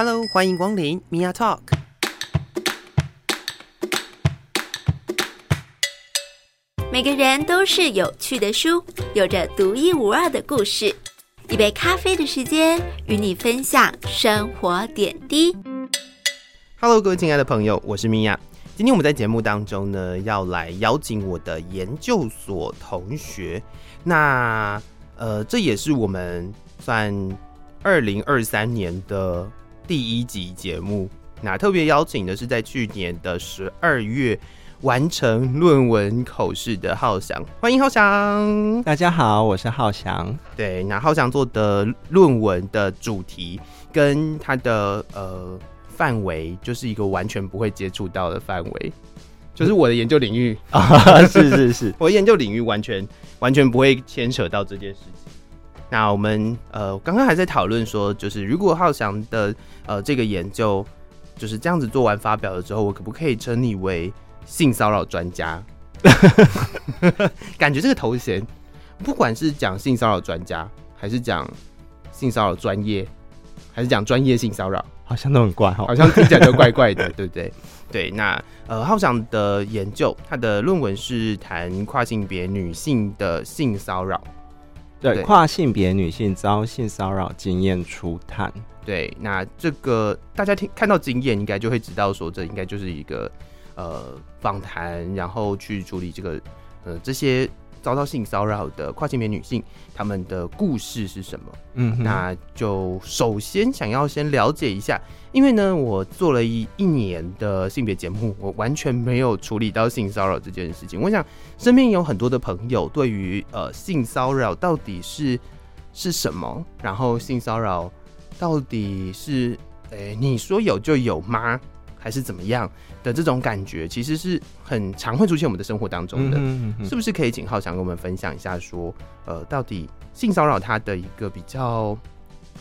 Hello，欢迎光临 Mia Talk。每个人都是有趣的书，有着独一无二的故事。一杯咖啡的时间，与你分享生活点滴。Hello，各位亲爱的朋友，我是 Mia。今天我们在节目当中呢，要来邀请我的研究所同学。那呃，这也是我们算二零二三年的第一集节目。那特别邀请的是在去年的十二月完成论文口试的浩翔，欢迎浩翔。大家好，我是浩翔。对，那浩翔做的论文的主题跟他的呃。范围就是一个完全不会接触到的范围，就是我的研究领域 啊，是是是，我的研究领域完全完全不会牵扯到这件事情。那我们呃刚刚还在讨论说，就是如果浩翔的呃这个研究就是这样子做完发表了之后，我可不可以称你为性骚扰专家？感觉这个头衔，不管是讲性骚扰专家，还是讲性骚扰专业，还是讲专业性骚扰。好像都很怪哈，好像听起来都怪怪的，对不对？对，那呃，浩翔的研究，他的论文是谈跨性别女性的性骚扰，对，跨性别女性遭性骚扰经验初探。对，那这个大家听看到经验，应该就会知道说，这应该就是一个呃访谈，然后去处理这个呃这些。遭到性骚扰的跨性别女性，她们的故事是什么？嗯，那就首先想要先了解一下，因为呢，我做了一一年的性别节目，我完全没有处理到性骚扰这件事情。我想身边有很多的朋友对于呃性骚扰到底是是什么，然后性骚扰到底是诶、欸、你说有就有吗？还是怎么样的这种感觉，其实是很常会出现我们的生活当中的，是不是可以请浩翔跟我们分享一下，说，呃，到底性骚扰它的一个比较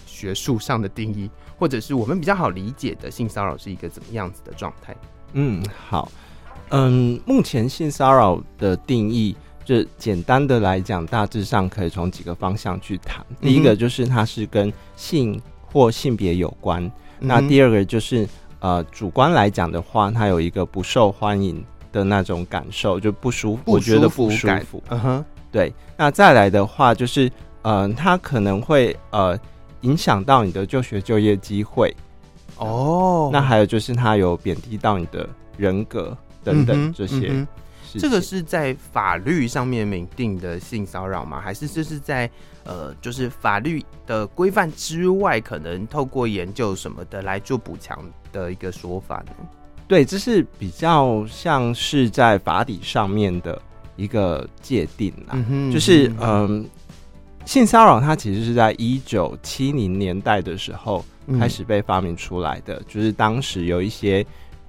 学术上的定义，或者是我们比较好理解的性骚扰是一个怎么样子的状态？嗯，好，嗯，目前性骚扰的定义，就简单的来讲，大致上可以从几个方向去谈。第一个就是它是跟性或性别有关，嗯，那第二个就是。呃，主观来讲的话，他有一个不受欢迎的那种感受，就不舒服，我觉得不舒服。嗯哼，对。那再来的话，就是呃，他可能会呃影响到你的就学就业机会。哦。那还有就是，他有贬低到你的人格等等这些。嗯这个是在法律上面明定的性骚扰吗？还是这是在呃，就是法律的规范之外，可能透过研究什么的来做补强的一个说法呢？对，这是比较像是在法理上面的一个界定啦。嗯哼，就是嗯、呃，性骚扰它其实是在一九七零年代的时候开始被发明出来的，嗯、就是当时有一些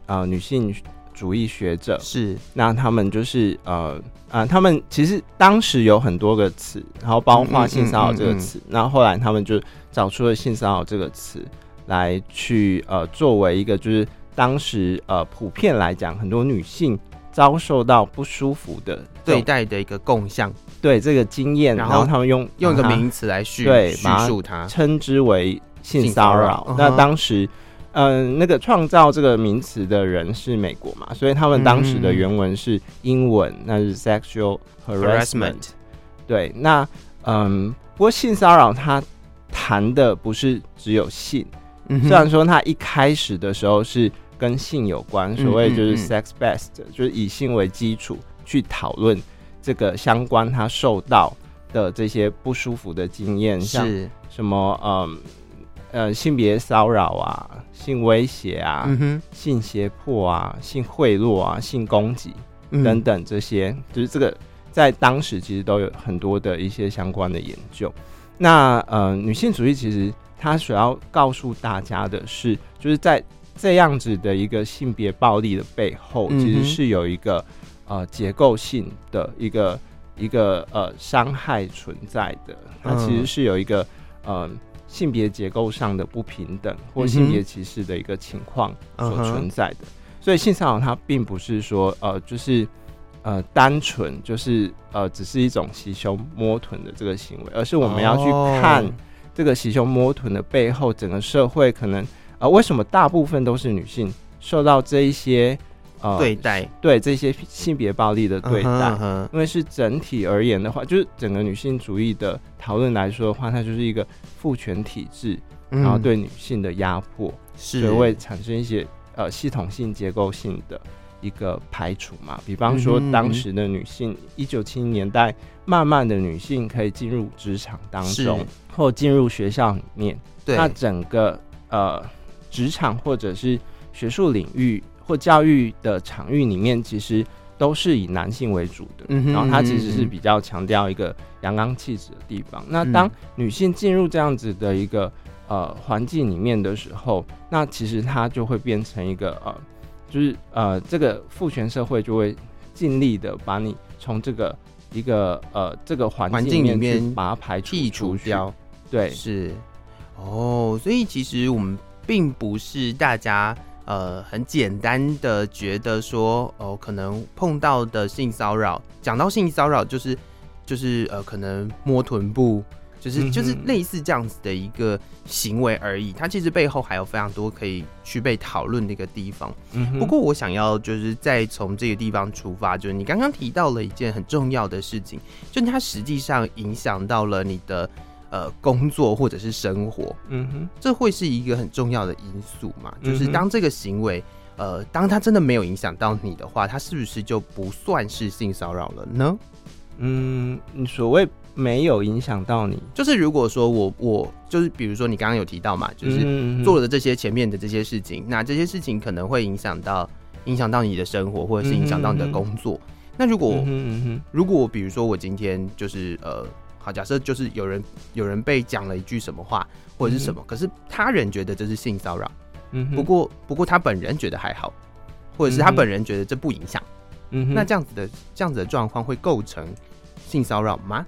呃女性。主义学者是，那他们就是呃呃，他们其实当时有很多个词，然后包括性骚扰这个词，然后后来他们就找出了性骚扰这个词来去呃作为一个就是当时呃普遍来讲很多女性遭受到不舒服的对待的一个共相，对这个经验，然后他们用用一个名词来叙对叙述它，称之为性骚扰。那当时。嗯，那个创造这个名词的人是美国嘛，所以他们当时的原文是英文，嗯、那是 sexual harassment。对，那嗯，不过性骚扰它谈的不是只有性，嗯，虽然说他一开始的时候是跟性有关，所谓就是 sex based，就是以性为基础去讨论这个相关他受到的这些不舒服的经验，像什么嗯。呃，性别骚扰啊，性威胁啊，嗯、性胁迫啊，性贿赂啊，性攻击等等这些，嗯，就是这个在当时其实都有很多的一些相关的研究。那呃，女性主义其实它所要告诉大家的是，就是在这样子的一个性别暴力的背后，其实是有一个呃结构性的一个一个呃伤害存在的。它其实是有一个呃。性别结构上的不平等或性别歧视的一个情况所存在的，嗯、所以性骚扰它并不是说呃就是呃单纯就是呃只是一种袭胸摸臀的这个行为，而是我们要去看这个袭胸摸臀的背后，整个社会可能呃，为什么大部分都是女性受到这一些呃对待？对这些性别暴力的对待，uh huh, uh huh. 因为是整体而言的话，就是整个女性主义的讨论来说的话，它就是一个父权体制，然后对女性的压迫，是、嗯、会产生一些呃系统性、结构性的一个排除嘛。比方说，当时的女性，一九七零年代，慢慢的女性可以进入职场当中，或进入学校里面，对那整个呃。职场或者是学术领域或教育的场域里面，其实都是以男性为主的。然后它其实是比较强调一个阳刚气质的地方。嗯、那当女性进入这样子的一个呃环境里面的时候，那其实它就会变成一个呃，就是呃这个父权社会就会尽力的把你从这个一个呃这个环境里面把它排除剔除掉。对，是哦，所以其实我们。并不是大家呃很简单的觉得说哦，可能碰到的性骚扰，讲到性骚扰就是就是呃可能摸臀部，就是就是类似这样子的一个行为而已。它其实背后还有非常多可以去被讨论的一个地方。不过我想要就是再从这个地方出发，就是你刚刚提到了一件很重要的事情，就它实际上影响到了你的。呃，工作或者是生活，嗯哼，这会是一个很重要的因素嘛？就是当这个行为，呃，当他真的没有影响到你的话，他是不是就不算是性骚扰了呢？嗯，你所谓没有影响到你，就是如果说我我就是比如说你刚刚有提到嘛，就是做了这些前面的这些事情，那这些事情可能会影响到影响到你的生活，或者是影响到你的工作。嗯、那如果、如果比如说我今天就是呃。好，假设就是有人有人被讲了一句什么话或者是什么，嗯、可是他人觉得这是性骚扰，嗯，不过不过他本人觉得还好，或者是他本人觉得这不影响，嗯哼，那这样子的这样子的状况会构成性骚扰吗？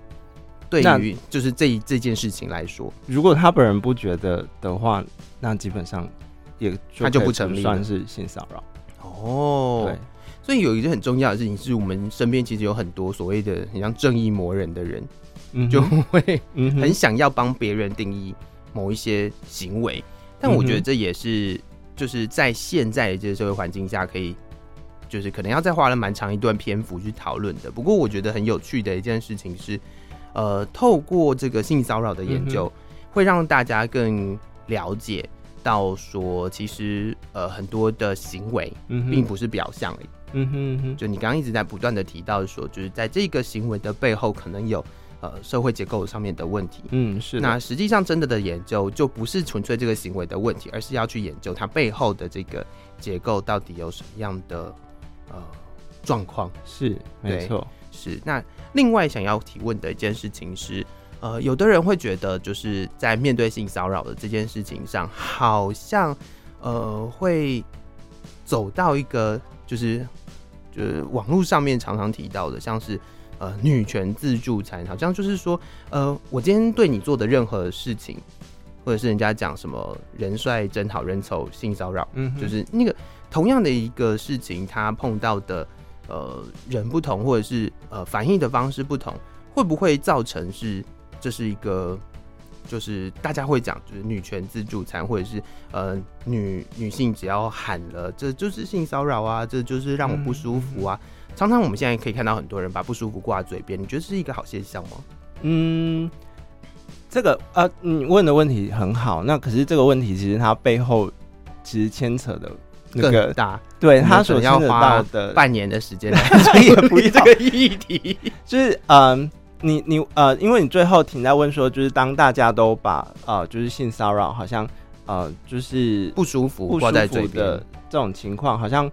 对于就是这这件事情来说，如果他本人不觉得的话，那基本上也就他就不成立算是性骚扰哦。对，所以有一个很重要的事情是我们身边其实有很多所谓的很像正义魔人的人。就会很想要帮别人定义某一些行为，但我觉得这也是就是在现在的这个社会环境下，可以就是可能要再花了蛮长一段篇幅去讨论的。不过我觉得很有趣的一件事情是，呃，透过这个性骚扰的研究，会让大家更了解到说，其实呃很多的行为并不是表象而已。嗯哼，就你刚刚一直在不断的提到说，就是在这个行为的背后可能有。呃，社会结构上面的问题，嗯，是。那实际上，真的的研究就不是纯粹这个行为的问题，而是要去研究它背后的这个结构到底有什么样的呃状况。是，没错，是。那另外想要提问的一件事情是，呃，有的人会觉得，就是在面对性骚扰的这件事情上，好像呃会走到一个就是就是网络上面常常提到的，像是。呃，女权自助餐好像就是说，呃，我今天对你做的任何事情，或者是人家讲什么人帅真好人丑性骚扰，嗯，就是那个同样的一个事情，他碰到的呃人不同，或者是呃反应的方式不同，会不会造成是这是一个，就是大家会讲就是女权自助餐，或者是呃女女性只要喊了这就是性骚扰啊，这就是让我不舒服啊。常常我们现在可以看到很多人把不舒服挂在嘴边，你觉得是一个好现象吗？嗯，这个呃，你问的问题很好。那可是这个问题其实它背后其实牵扯的那个对他所要花的半年的时间来 处理这个议题，就是嗯、呃，你你呃，因为你最后停在问说，就是当大家都把呃，就是性骚扰好像呃，就是不舒服不舒服的这种情况，好像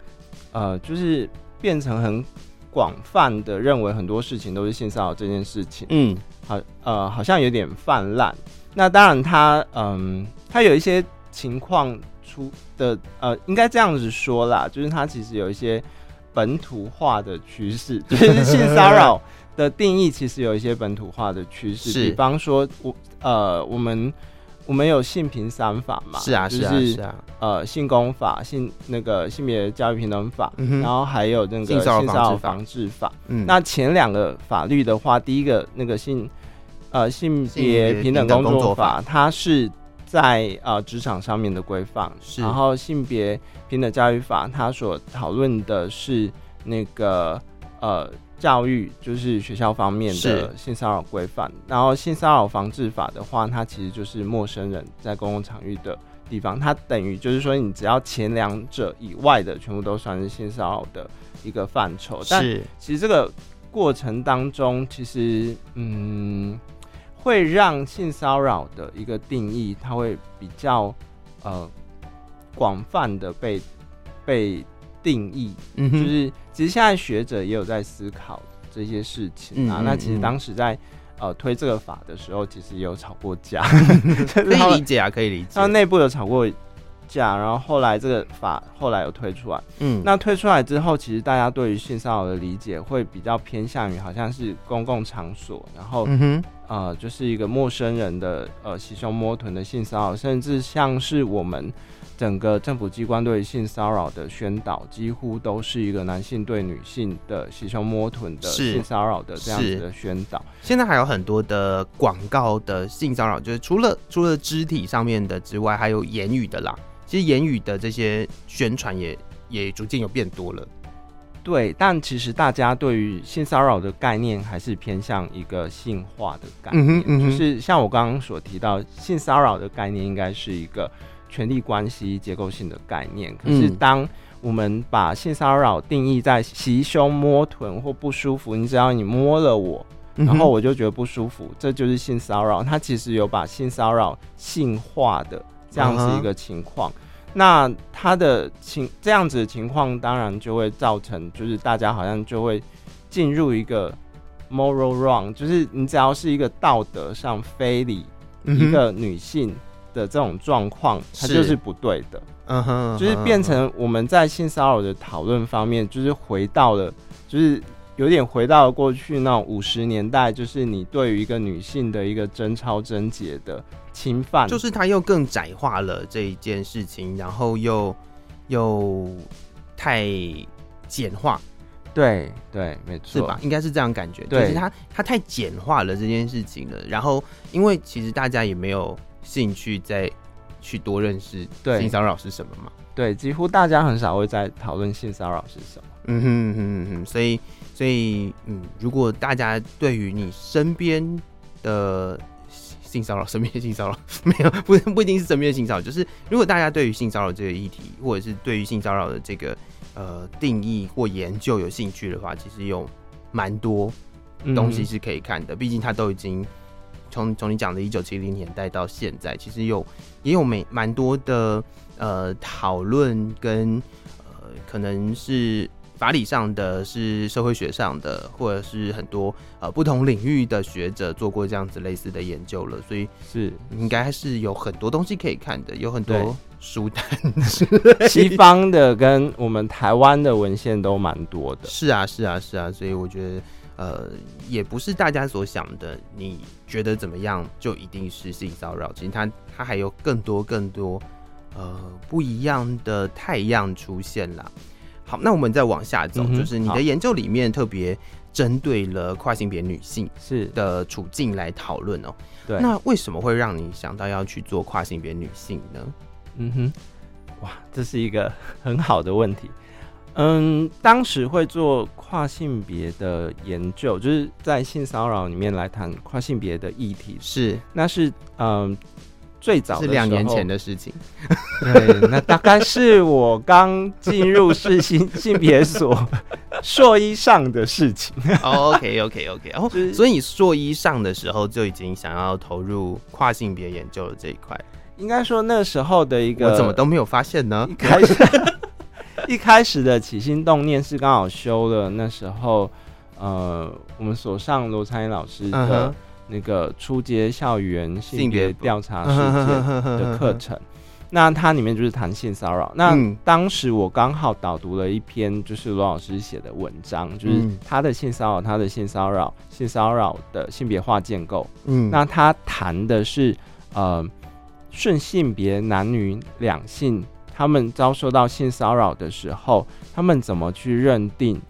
呃，就是。变成很广泛的认为很多事情都是性骚扰这件事情，嗯，好，呃，好像有点泛滥。那当然他，他嗯，他有一些情况出的，呃，应该这样子说啦，就是它其实有一些本土化的趋势，就是 性骚扰的定义其实有一些本土化的趋势，是比方说，我呃，我们。我们有性平三法嘛？是啊，是啊，是啊。呃，性工法、性那个性别教育平等法，嗯、然后还有那个性骚扰防治法。嗯，那前两个法律的话，第一个那个性呃性别平等工作法它是在呃职场上面的规范，是然后性别平等教育法，它所讨论的是那个呃教育，就是学校方面的性骚扰规范。然后性骚扰防治法的话，它其实就是陌生人在公共场域的地方，它等于就是说，你只要前两者以外的，全部都算是性骚扰的一个范畴。但其实这个过程当中，其实嗯。会让性骚扰的一个定义，它会比较呃广泛的被被定义。嗯，就是其实现在学者也有在思考这些事情啊。嗯嗯嗯，那其实当时在呃推这个法的时候，其实也有吵过架，可以理解啊，可以理解。他内部有吵过架，然后后来这个法后来有推出来。嗯，那推出来之后，其实大家对于性骚扰的理解会比较偏向于好像是公共场所，然后嗯哼。呃，就是一个陌生人的呃袭胸摸臀的性骚扰，甚至像是我们整个政府机关对性骚扰的宣导，几乎都是一个男性对女性的袭胸摸臀的性骚扰的这样子的宣导。现在还有很多的广告的性骚扰，就是除了除了肢体上面的之外，还有言语的啦。其实言语的这些宣传也也逐渐有变多了。对，但其实大家对于性骚扰的概念还是偏向一个性化的概念，嗯嗯、就是像我刚刚所提到，性骚扰的概念应该是一个权力关系结构性的概念。可是当我们把性骚扰定义在袭胸摸臀或不舒服，你只要你摸了我，然后我就觉得不舒服，嗯、这就是性骚扰。它其实有把性骚扰性化的这样子一个情况。那他的情这样子的情况，当然就会造成，就是大家好像就会进入一个 moral wrong，就是你只要是一个道德上非礼一个女性的这种状况，它就是不对的。嗯哼，就是变成我们在性骚扰的讨论方面，就是回到了，就是有点回到了过去那种五十年代，就是你对于一个女性的一个贞操贞洁的。侵犯就是他又更窄化了这一件事情，然后又又太简化，对对，没错，是吧？应该是这样感觉。对，就是他他太简化了这件事情了。然后，因为其实大家也没有兴趣再去多认识性骚扰是什么嘛。对，几乎大家很少会在讨论性骚扰是什么。嗯哼哼哼，所以所以嗯，如果大家对于你身边的。性骚扰，身边性骚扰没有，不不一定是身边性骚扰，就是如果大家对于性骚扰这个议题，或者是对于性骚扰的这个呃定义或研究有兴趣的话，其实有蛮多东西是可以看的。毕、竟它都已经从从你讲的一九七零年代到现在，其实有也有蛮蛮多的呃讨论跟呃可能是。法理上的是社会学上的，或者是很多呃不同领域的学者做过这样子类似的研究了，所以是应该是有很多东西可以看的，有很多书单，西方的跟我们台湾的文献都蛮多的。是啊，是啊，是啊，所以我觉得呃也不是大家所想的，你觉得怎么样就一定是性骚扰，其实它它还有更多更多呃不一样的太阳出现啦。好，那我们再往下走，嗯、就是你的研究里面特别针对了跨性别女性是的处境来讨论哦。对，那为什么会让你想到要去做跨性别女性呢？嗯哼，哇，这是一个很好的问题。嗯，当时会做跨性别的研究，就是在性骚扰里面来谈跨性别的议题，是，那是嗯。最早是两年前的事情，对，那大概是我刚进入世新性别所 硕一上的事情。Oh, OK OK OK，然后所以你硕一上的时候就已经想要投入跨性别研究的这一块。应该说那时候的一个，我怎么都没有发现呢？一开始 一开始的起心动念是刚好修了那时候，呃，我们所上罗参英老师的。Uh-huh. 那个初阶校园性别调查事件的课程，那它里面就是谈性骚扰。那当时我刚好导读了一篇就是罗老师写的文章，就是他的性骚扰，他的性骚扰，性骚扰的性别化建构。嗯，那他谈的是呃顺性别男女两性，他们遭受到性骚扰的时候，他们怎么去认定，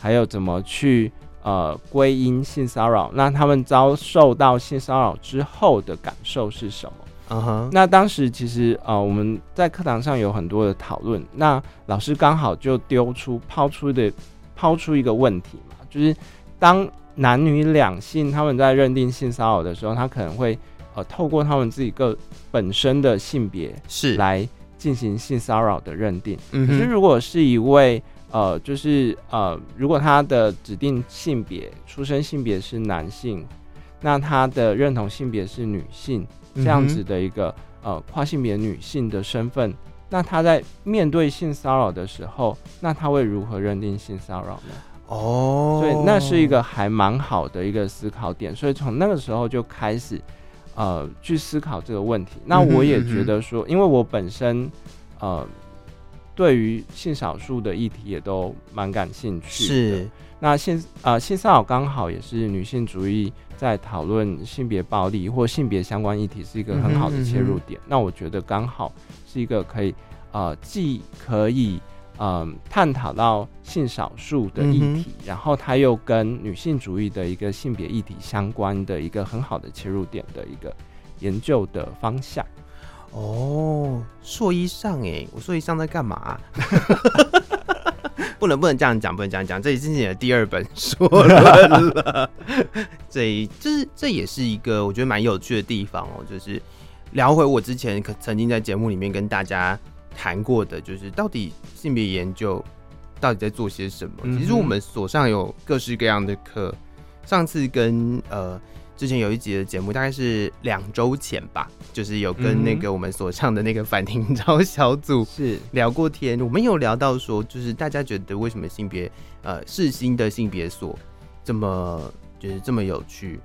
还有怎么去。呃，归因性骚扰，那他们遭受到性骚扰之后的感受是什么？嗯哼。那当时其实呃，我们在课堂上有很多的讨论，那老师刚好就丢出抛出的抛出一个问题嘛，就是当男女两性他们在认定性骚扰的时候，他可能会呃透过他们自己个本身的性别是来进行性骚扰的认定。嗯，可是如果是一位呃，就是呃，如果他的指定性别出生性别是男性，那他的认同性别是女性，这样子的一个呃跨性别女性的身份，那他在面对性骚扰的时候，那他会如何认定性骚扰呢？哦，所以那是一个还蛮好的一个思考点，所以从那个时候就开始呃去思考这个问题。那我也觉得说，因为我本身呃。对于性少数的议题也都蛮感兴趣的。是，那性呃性骚扰刚好也是女性主义在讨论性别暴力或性别相关议题是一个很好的切入点。嗯嗯嗯，那我觉得刚好是一个可以呃既可以呃探讨到性少数的议题，嗯、然后它又跟女性主义的一个性别议题相关的一个很好的切入点的一个研究的方向。哦，硕一上哎，我硕一上在干嘛、不能不能这样讲，不能这样讲，这已经是你的第二本书了。这就是这也是一个我觉得蛮有趣的地方哦，就是聊回我之前可曾经在节目里面跟大家谈过的，就是到底性别研究到底在做些什么？其实我们所上有各式各样的课，上次跟呃。之前有一集的节目，大概是两周前吧，就是有跟那个我们所上的那个反听招小组 是聊过天。我们有聊到说，就是大家觉得为什么性别呃世新的性别所这么就是这么有趣，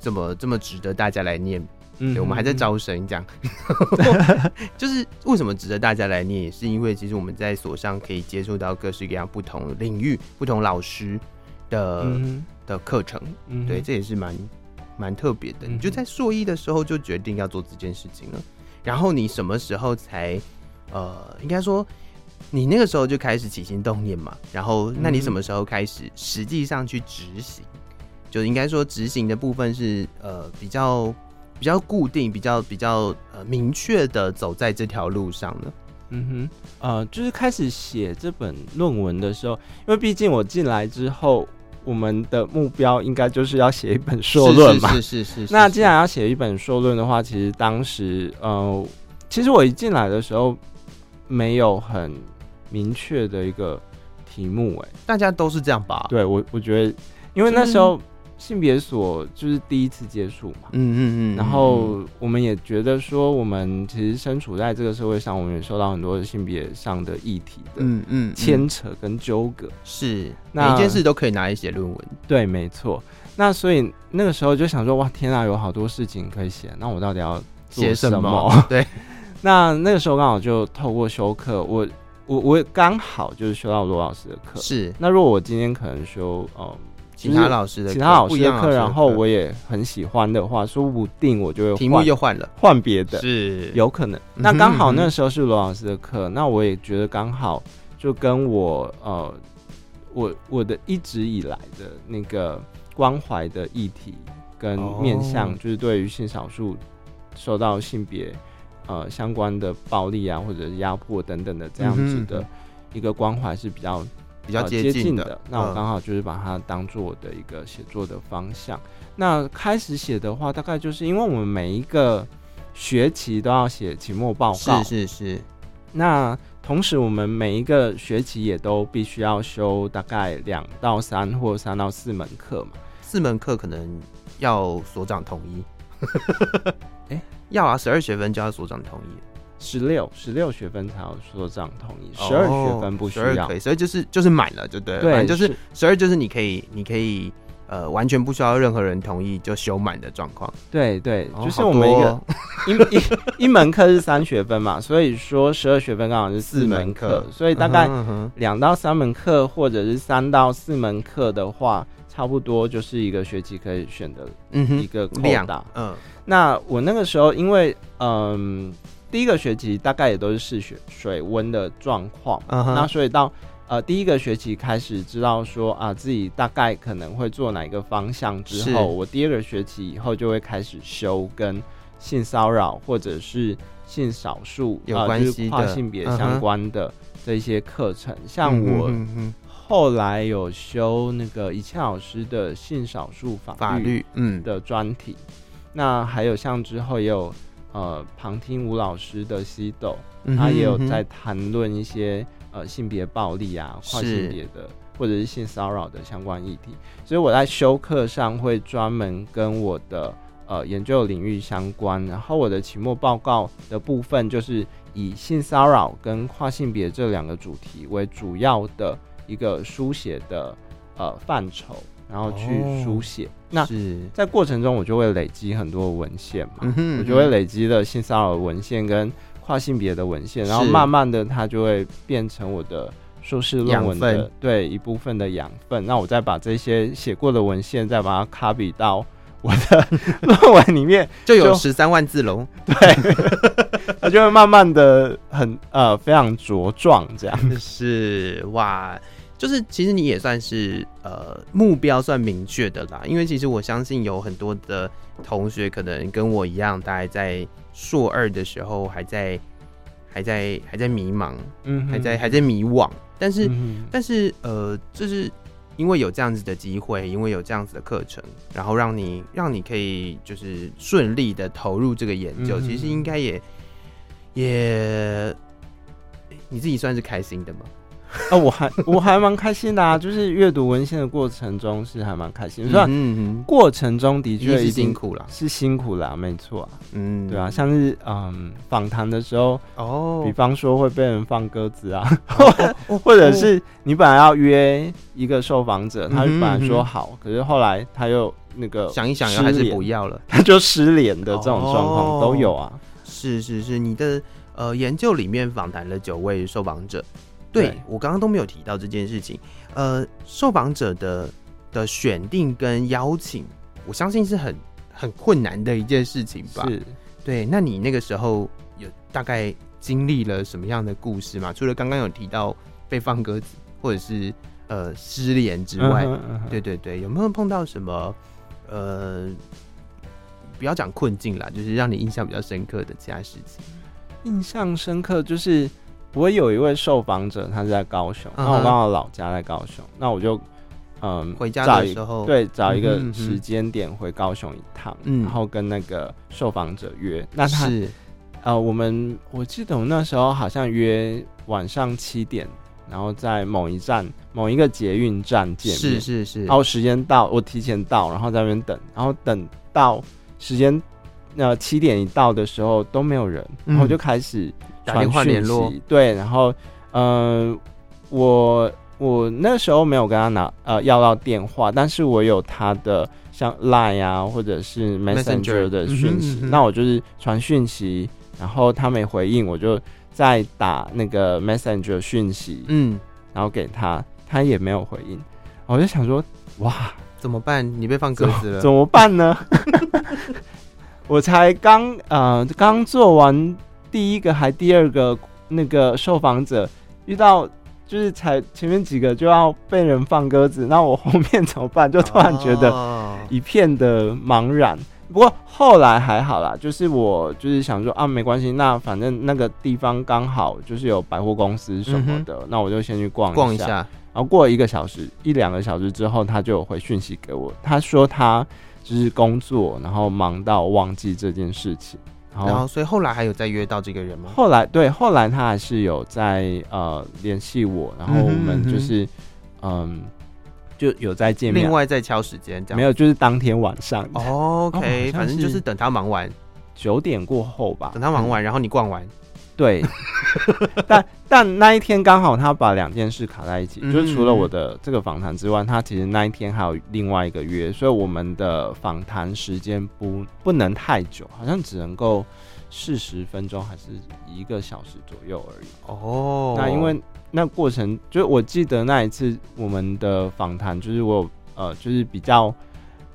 这么这么值得大家来念？嗯，我们还在招生，这样，就是为什么值得大家来念，也是因为其实我们在所上可以接触到各式各样不同领域、不同老师的、嗯、的课程。嗯，对，这也是蛮。蛮特别的，你就在硕一的时候就决定要做这件事情了，然后你什么时候才，呃，应该说你那个时候就开始起心动念嘛，然后那你什么时候开始实际上去执行？就应该说执行的部分是呃比较比较固定、比较比较呃明确的走在这条路上的。嗯哼，呃，就是开始写这本论文的时候，因为毕竟我进来之后。我们的目标应该就是要写一本硕论嘛，是是是，是。那既然要写一本硕论的话，其实当时，呃，其实我一进来的时候没有很明确的一个题目，哎，大家都是这样吧？对我，我觉得，因为那时候。性别所就是第一次接触嘛，嗯嗯嗯，然后我们也觉得说，我们其实身处在这个社会上，我们也受到很多性别上的议题的嗯嗯牵扯跟纠葛，是那每件事都可以拿来写论文，对，没错。那所以那个时候就想说，哇，天啊，有好多事情可以写，那我到底要写什么？对，那那个时候刚好就透过修课，我我我刚好就是修到罗老师的课，是。那如果我今天可能修，嗯。其他老师的其他老师的课，然后我也很喜欢的话，说不定我就会题目又换了，换别的，是。有可能。那刚好那时候是罗老师的课，那我也觉得刚好就跟我呃，我我的一直以来的那个关怀的议题跟面向，就是对于性少数受到性别呃相关的暴力啊，或者是压迫等等的这样子的一个关怀是比较。比较接近的，呃、近的那我刚好就是把它当做我的一个写作的方向。嗯、那开始写的话，大概就是因为我们每一个学期都要写期末报告，是是是。那同时我们每一个学期也都必须要修大概两到三或三到四门课嘛。四门课可能要所长同意。哎、欸，要啊，十二学分就要所长同意。十六十六学分才要所长同意，十二学分不需要，可以，所以就是就是满了就对，反正就是十二就是你可以你可以呃完全不需要任何人同意就修满的状况。对对，就是我们一个 一一一门课是三学分嘛，所以说十二学分刚好是四门课，所以大概两到三门课或者是三到四门课的话，差不多就是一个学期可以选的一个量大。嗯，那我那个时候因为嗯。第一个学期大概也都是试水水温的状况，uh huh. 那所以到呃第一个学期开始知道说啊自己大概可能会做哪一个方向之后，我第二个学期以后就会开始修跟性骚扰或者是性少数有关系、呃就是、跨性别相关的这些课程。嗯、像我后来有修那个一倩老师的性少数法律嗯的专题，嗯、那还有像之后也有呃旁听吴老师的西斗，他也有在谈论一些呃性别暴力啊、跨性别的。或者是性骚扰的相关议题，所以我在修课上会专门跟我的呃研究领域相关，然后我的期末报告的部分就是以性骚扰跟跨性别这两个主题为主要的一个书写的呃范畴，然后去书写。哦、那在过程中，我就会累积很多文献嘛，嗯哼嗯哼，我就会累积了性骚扰的文献跟跨性别的文献，然后慢慢的它就会变成我的。硕士论文的对一部分的养分，那我再把这些写过的文献再把它 copy 到我的论文里面，就有十三万字喽。对，它就会慢慢的很呃非常茁壮这样。是哇，就是其实你也算是呃目标算明确的啦，因为其实我相信有很多的同学可能跟我一样，大概在硕二的时候还在还在还在迷茫，嗯，还在还在迷惘。但是，嗯、但是，呃，就是因为有这样子的机会，因为有这样子的课程，然后让你让你可以就是顺利的投入这个研究，嗯、其实应该也也你自己算是开心的吗？啊，我还我还蛮开心的啊，就是阅读文献的过程中是还蛮开心的，虽然过程中的确是辛苦了，是辛苦了，没错啊，嗯，对啊，像是嗯访谈的时候，哦，比方说会被人放鸽子啊，哦、或者是你本来要约一个受访者，他本来说好，可是后来他又那个想一想，还是不要了，他就失联的这种状况都有啊，是是是，你的呃研究里面访谈了九位受访者。对，对我刚刚都没有提到这件事情，呃，受访者的的选定跟邀请，我相信是很很困难的一件事情吧？是，对。那你那个时候有大概经历了什么样的故事吗？除了刚刚有提到被放鸽子或者是呃失联之外，嗯嗯、对对对，有没有碰到什么呃，不要讲困境啦，就是让你印象比较深刻的其他事情？印象深刻就是。我有一位受访者，他是在高雄，那、uh. 我刚好老家在高雄，那我就嗯回家的时候，对，找一个时间点回高雄一趟，嗯，然后跟那个受访者约。那他是呃，我们我记得我那时候好像约晚上七点，然后在某一站某一个捷运站见面，是是是。然后时间到，我提前到，然后在那边等，然后等到时间呃七点一到的时候都没有人，然后我就开始。打电话联络，对，然后，嗯、呃，我我那时候没有跟他拿呃要到电话，但是我有他的像 Line 啊或者是 Messenger 的讯息，那我就是传讯息，然后他没回应，我就再打那个 Messenger 讯息，嗯，然后给他，他也没有回应，我就想说，哇，怎么办？你被放鸽子了。怎，怎么办呢？我才刚呃刚做完。第一个还第二个那个受访者遇到就是才前面几个就要被人放鸽子，那我后面怎么办？就突然觉得一片的茫然。不过后来还好啦，就是我就是想说啊，没关系，那反正那个地方刚好就是有百货公司什么的，那我就先去逛逛一下。然后过了一个小时一两个小时之后，他就有回讯息给我，他说他就是工作，然后忙到忘记这件事情。然后，所以后来还有再约到这个人吗？后来，对，后来他还是有在呃联系我，然后我们就是嗯，就有在见面，另外再敲时间这样。没有，就是当天晚上。哦、OK，反正就是等他忙完，九点过后吧。等他忙完，然后你逛完。对，但但那一天刚好他把两件事卡在一起，嗯、就是除了我的这个访谈之外，他其实那一天还有另外一个约，所以我们的访谈时间不不能太久，好像只能够四十分钟还是一个小时左右而已。哦，那因为那过程，就是我记得那一次我们的访谈，就是我有呃，就是比较。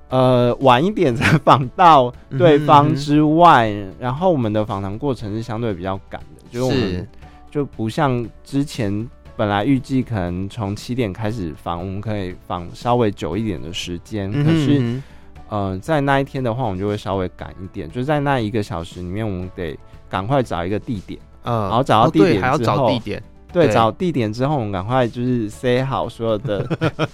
呃，晚一点才访到对方之外，然后我们的访谈过程是相对比较赶的，就是我们就不像之前本来预计可能从七点开始访，我们可以访稍微久一点的时间，嗯。可是，呃，在那一天的话，我们就会稍微赶一点，就在那一个小时里面，我们得赶快找一个地点，嗯，然后找到地点之后，哦、还要找地点，对，对找地点之后，我们赶快就是 set 好所有的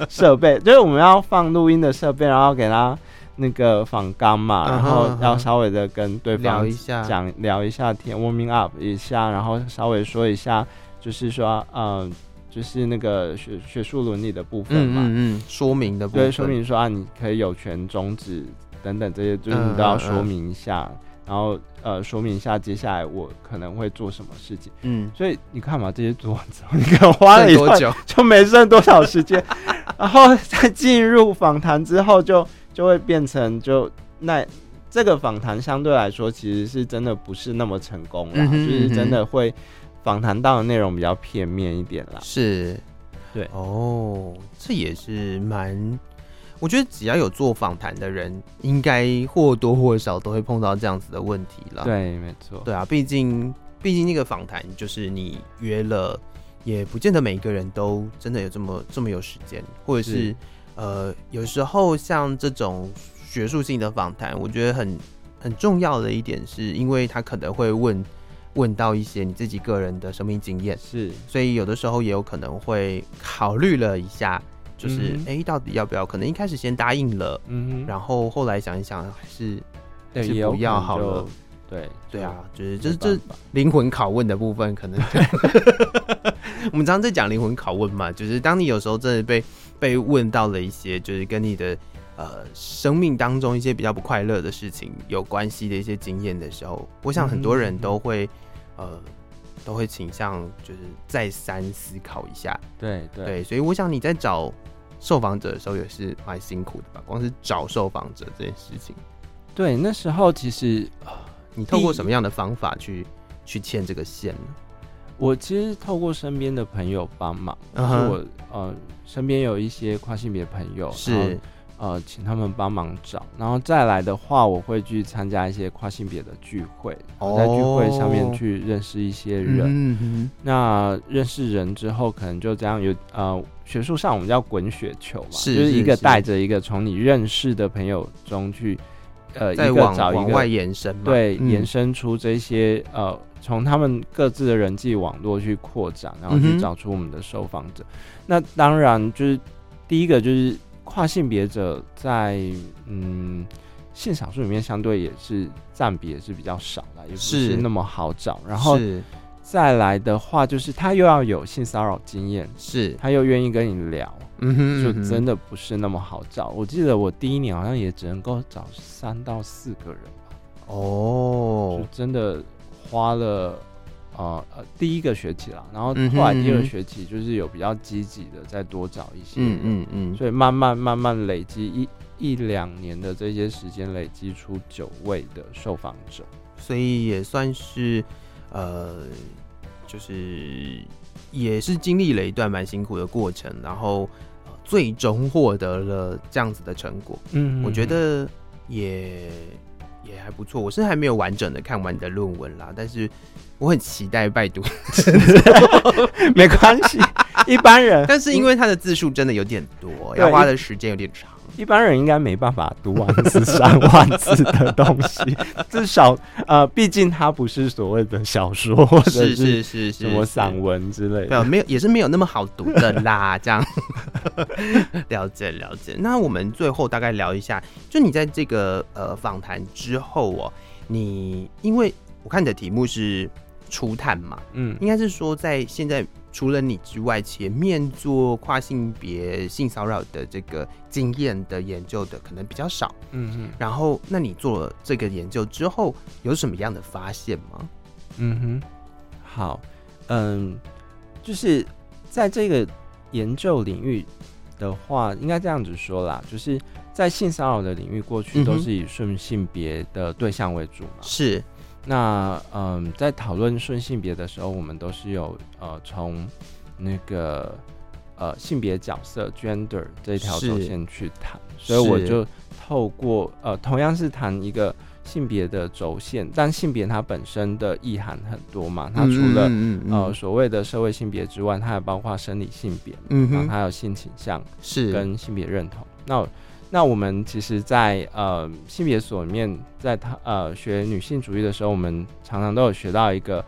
设备，就是我们要放录音的设备，然后给他那个访刚嘛，然后要稍微的跟对方聊一下，讲聊一下天，warming up 一下，然后稍微说一下，就是说，嗯。就是那个学学术伦理的部分嘛，嗯嗯，说明的部分，对，说明说啊，你可以有权终止等等这些，就是你都要说明一下，嗯嗯、然后呃，说明一下接下来我可能会做什么事情。嗯，所以你看嘛，这些做完之后，你可能花了多久，就没剩多少时间，然后在进入访谈之后就，就就会变成就那这个访谈相对来说其实是真的不是那么成功了，嗯嗯、就是真的会。访谈到的内容比较片面一点啦，是，对。哦，这也是蛮，我觉得只要有做访谈的人，应该或多或少都会碰到这样子的问题了。对，没错，对啊，毕竟毕竟那个访谈就是你约了，也不见得每一个人都真的有这么这么有时间，或者，是呃，有时候像这种学术性的访谈，我觉得很很重要的一点是，因为他可能会问。问到一些你自己个人的生命经验，是，所以有的时候也有可能会考虑了一下，就是哎、到底要不要？可能一开始先答应了，嗯，然后后来想一想，还是还是不要好了。对对啊，就是就是这灵魂拷问的部分，可能 我们常常在讲灵魂拷问嘛，就是当你有时候真的被被问到了一些，就是跟你的。呃，生命当中一些比较不快乐的事情有关系的一些经验的时候，我想很多人都会，嗯、呃，都会倾向就是再三思考一下。对对，对，所以我想你在找受访者的时候也是蛮辛苦的吧？光是找受访者这件事情。对，那时候其实，呃、你透过什么样的方法去去牵这个线呢？我其实透过身边的朋友帮忙，然后我呃身边有一些跨性别朋友是。呃，请他们帮忙找，然后再来的话，我会去参加一些跨性别的聚会，哦、在聚会上面去认识一些人。那认识人之后，可能就这样有呃，学术上我们叫滚雪球嘛，是就是一个带着一个从你认识的朋友中去，呃，再往一个找一个往外延伸，对，嗯、延伸出这些呃，从他们各自的人际网络去扩展，然后去找出我们的受访者。嗯、那当然就是第一个就是。跨性别者在嗯性少数里面相对也是占比也是比较少的，也不是那么好找。然后再来的话，就是他又要有性骚扰经验，是他又愿意跟你聊，嗯哼，就真的不是那么好找。我记得我第一年好像也只能够找三到四个人吧。哦，就真的花了。呃呃，第一个学期啦，然后后来第二学期就是有比较积极的再多找一些，嗯嗯嗯，所以慢慢慢慢累积一一两年的这些时间，累积出九位的受访者，所以也算是呃，就是也是经历了一段蛮辛苦的过程，然后最终获得了这样子的成果，嗯，我觉得也也还不错。我是还没有完整的看完你的论文啦，但是。我很期待拜读，没关系，一般人。但是因为他的字数真的有点多，要花的时间有点长，一般人应该没办法读完十三万字的东西。至少呃，毕竟它不是所谓的小说或者是是什么散文之类的，没有没有，也是没有那么好读的啦。这样 了解了解。那我们最后大概聊一下，就你在这个呃访谈之后哦，你因为我看你的题目是。初探嘛，嗯，应该是说，在现在除了你之外，前面做跨性别性骚扰的这个经验的研究的可能比较少，嗯嗯。然后，那你做了这个研究之后，有什么样的发现吗？嗯哼，好，嗯，就是在这个研究领域的话，应该这样子说啦，就是在性骚扰的领域，过去都是以顺性别的对象为主嘛，是。那嗯，在讨论顺性别的时候，我们都是有呃从那个呃性别角色 gender 这条轴线去谈，所以我就透过呃同样是谈一个性别的轴线，但性别它本身的意涵很多嘛，它除了嗯嗯嗯呃所谓的社会性别之外，它还包括生理性别，嗯哼，然后还有性倾向是。跟性别认同。是那那我们其实在，在呃性别所里面，在他呃学女性主义的时候，我们常常都有学到一个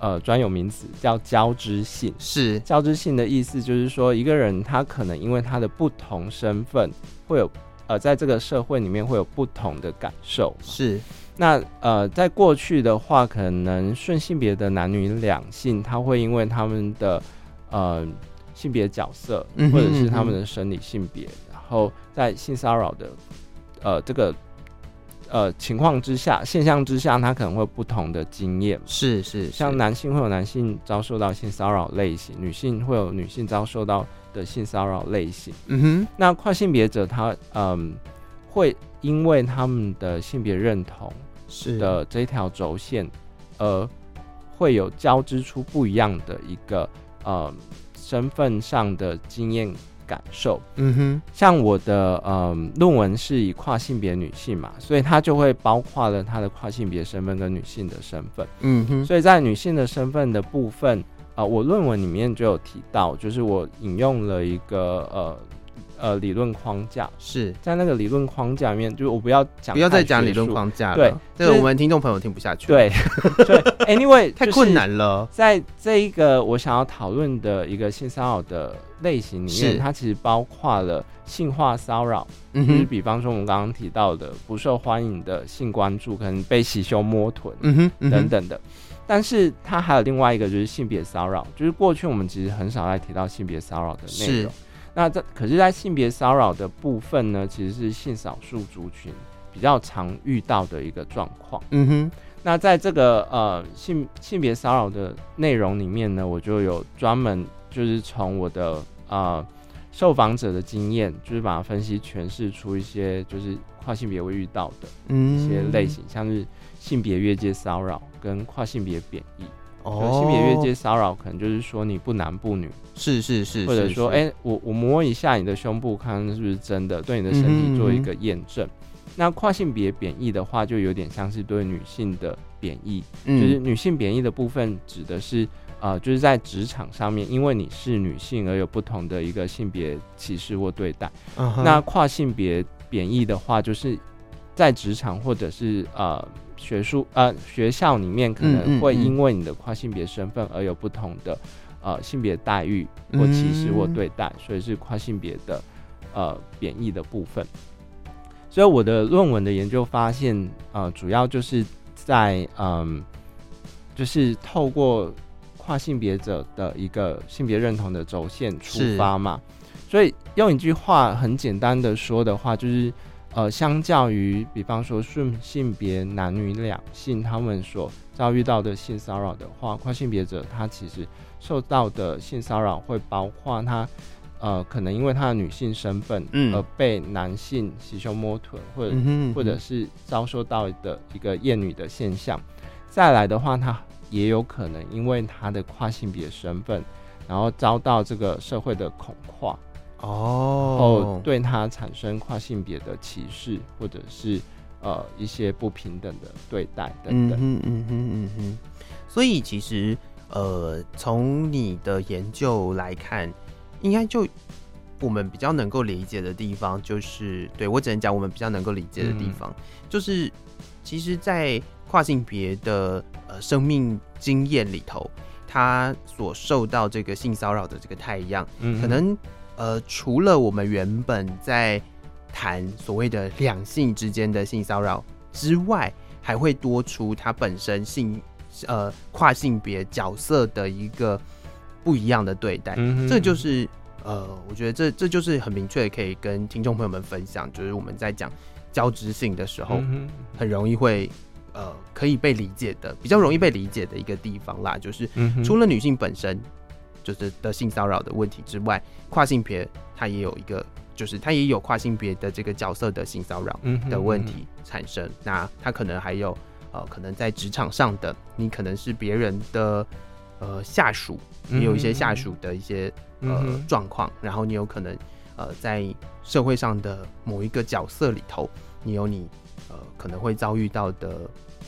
呃专有名词，叫交织性。是交织性的意思，就是说一个人他可能因为他的不同身份，会有呃在这个社会里面会有不同的感受。是那呃在过去的话，可能顺性别的男女两性，他会因为他们的呃性别角色，或者是他们的生理性别。嗯哼嗯哼然后在性骚扰的呃这个呃情况之下，现象之下，他可能会有不同的经验。是是，像男性会有男性遭受到性骚扰类型，女性会有女性遭受到的性骚扰类型。嗯哼，那跨性别者他嗯、呃、会因为他们的性别认同是的这一条轴线，而会有交织出不一样的一个呃身份上的经验。感受，嗯哼，像我的呃论文是以跨性别女性嘛，所以它就会包括了她的跨性别身份跟女性的身份，嗯哼，所以在女性的身份的部分，啊、呃，我论文里面就有提到，就是我引用了一个呃。呃，理论框架。是。在那个理论框架里面，就是我不要讲，不要再讲理论框架了，对，这个我们听众朋友听不下去，对，对，anyway，太困难了。在这一个我想要讨论的一个性骚扰的类型里面，它其实包括了性化骚扰，嗯，就是比方说我们刚刚提到的不受欢迎的性关注，可能被袭胸摸臀，嗯哼，嗯哼，等等的。但是它还有另外一个就是性别骚扰，就是过去我们其实很少在提到性别骚扰的内容。那这可是，在性别骚扰的部分呢，其实是性少数族群比较常遇到的一个状况。嗯哼，那在这个呃性性别骚扰的内容里面呢，我就有专门就是从我的呃受访者的经验，就是把它分析诠释出一些就是跨性别会遇到的一些类型，嗯、像是性别越界骚扰跟跨性别贬义。哦，性别越界骚扰可能就是说你不男不女，是是是，或者说，哎、欸，我我摸一下你的胸部，看是不是真的，对你的身体做一个验证。嗯嗯嗯，那跨性别贬义的话，就有点像是对女性的贬义，嗯、就是女性贬义的部分指的是，呃，就是在职场上面，因为你是女性而有不同的一个性别歧视或对待。嗯、那跨性别贬义的话，就是在职场或者是呃。学术呃，学校里面可能会因为你的跨性别身份而有不同的呃性别待遇或歧视或对待，所以是跨性别的呃贬义的部分。所以我的论文的研究发现，呃，主要就是在嗯、呃，就是透过跨性别者的一个性别认同的轴线出发嘛。所以用一句话很简单的说的话，就是。呃，相较于比方说顺性别男女两性，他们所遭遇到的性骚扰的话，跨性别者他其实受到的性骚扰会包括他，呃，可能因为他的女性身份而被男性袭胸摸臀，或者嗯嗯或者是遭受到的一个厌女的现象。再来的话，他也有可能因为他的跨性别身份，然后遭到这个社会的恐吓。哦，对他产生跨性别的歧视，或者是呃一些不平等的对待等等。嗯嗯嗯哼嗯哼。所以其实呃，从你的研究来看，应该就我们比较能够理解的地方，就是对我只能讲我们比较能够理解的地方，嗯、就是其实，在跨性别的呃生命经验里头，他所受到这个性骚扰的这个态样，嗯，可能。呃，除了我们原本在谈所谓的两性之间的性骚扰之外，还会多出它本身性呃跨性别角色的一个不一样的对待。嗯，这就是呃，我觉得这这就是很明确可以跟听众朋友们分享，就是我们在讲交织性的时候，很容易会呃可以被理解的，比较容易被理解的一个地方啦，就是除了女性本身。就是的性骚扰的问题之外，跨性别他也有一个，就是他也有跨性别的这个角色的性骚扰的问题产生。嗯哼嗯哼。那他可能还有呃，可能在职场上的，你可能是别人的呃下属，也有一些下属的一些呃状况。然后你有可能呃在社会上的某一个角色里头，你有你呃可能会遭遇到的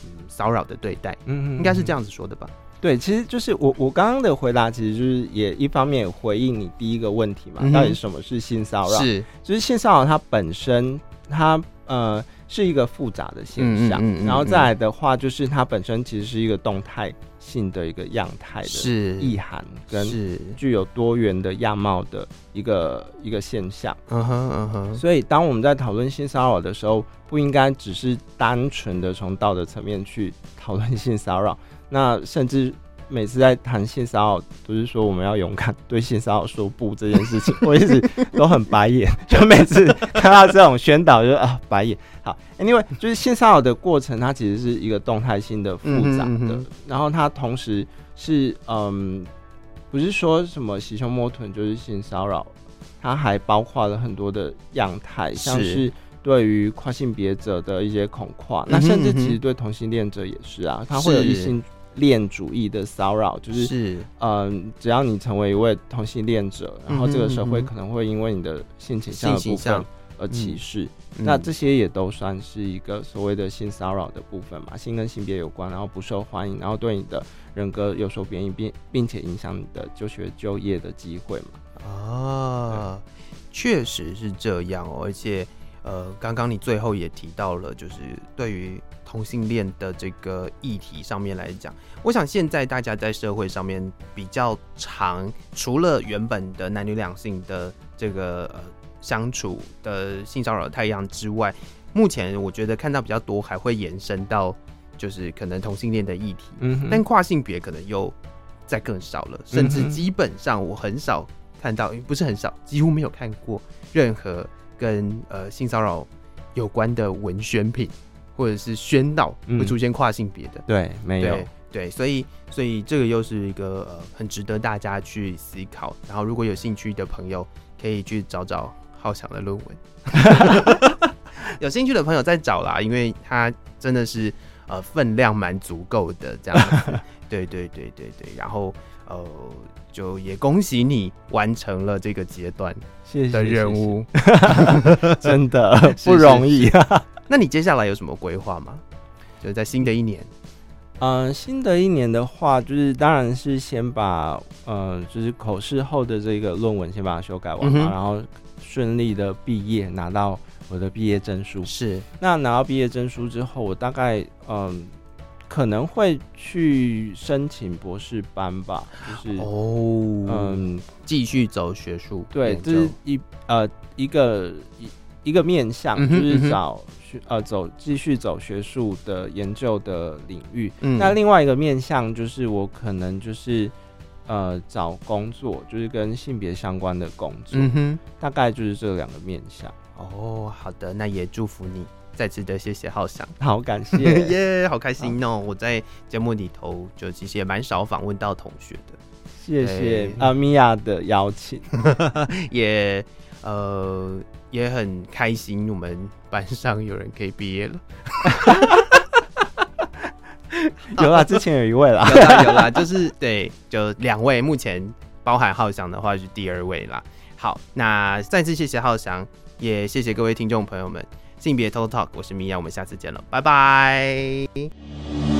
嗯骚扰的对待。嗯。应该是这样子说的吧？对，其实就是我我刚刚的回答，其实就是也一方面回应你第一个问题嘛，嗯、到底什么是性骚扰？是，就是性骚扰它本身它呃是一个复杂的现象，嗯嗯嗯嗯、然后再来的话，就是它本身其实是一个动态性的一个样态的意涵，跟具有多元的样貌的一个一个现象。嗯哼嗯哼。所以当我们在讨论性骚扰的时候，不应该只是单纯的从道德层面去讨论性骚扰。那甚至每次在谈性骚扰，不是说我们要勇敢对性骚扰说不这件事情，我一直都很白眼。就每次看到这种宣导，就啊白眼。好，Anyway，就是性骚扰的过程，它其实是一个动态性的、复杂的，嗯哼嗯哼，然后它同时是嗯，不是说什么袭胸摸臀就是性骚扰，它还包括了很多的样态，像是对于跨性别者的一些恐跨，那甚至其实对同性恋者也是啊，他会有一性。恋主义的骚扰，就是嗯，只要你成为一位同性恋者，然后这个社会可能会因为你的性倾向的部分而歧视，嗯、那这些也都算是一个所谓的性骚扰的部分嘛，性跟性别有关，然后不受欢迎，然后对你的人格有所贬义，并并且影响你的就学就业的机会嘛。啊，确实是这样哦，而且呃，刚刚你最后也提到了，就是对于。同性恋的这个议题上面来讲，我想现在大家在社会上面比较常，除了原本的男女两性的这个呃相处的性骚扰太阳之外，目前我觉得看到比较多还会延伸到就是可能同性恋的议题，嗯，但跨性别可能又再更少了，甚至基本上我很少看到，不是很少，几乎没有看过任何跟呃性骚扰有关的文宣品。或者是宣导会出现跨性别的、嗯，对，没有，对，所以，所以这个又是一个呃很值得大家去思考。然后，如果有兴趣的朋友，可以去找找浩翔的论文。有兴趣的朋友再找啦，因为他真的是呃分量蛮足够的这样子。对，对，对，对，对。然后，呃，就也恭喜你完成了这个阶段的任务，真的不容易啊。那你接下来有什么规划吗？就是在新的一年，嗯、呃，新的一年的话，就是当然是先把，呃，就是口试后的这个论文先把它修改完嘛，嗯、然后顺利的毕业，拿到我的毕业证书。是，那拿到毕业证书之后，我大概，嗯、呃，可能会去申请博士班吧，就是哦，嗯，继续走学术，对，这是一呃一个一一个面向，嗯、就是找学。呃，走继续走学术的研究的领域。嗯，那另外一个面向就是我可能就是呃找工作，就是跟性别相关的工作。嗯，大概就是这两个面向。哦，好的，那也祝福你，再次的谢谢浩翔，好感谢 耶，yeah, 好开心哦！我在节目里头就其实也蛮少访问到同学的，谢谢阿米娅的邀请，也呃。也很开心，我们班上有人可以毕业了。有啦，之前有一位啦，有啦，有啦，就是对，就两位，目前包含浩翔的话是第二位啦。好，那再次谢谢浩翔，也谢谢各位听众朋友们。性别 Total Talk，我是米娅，我们下次见了，拜拜。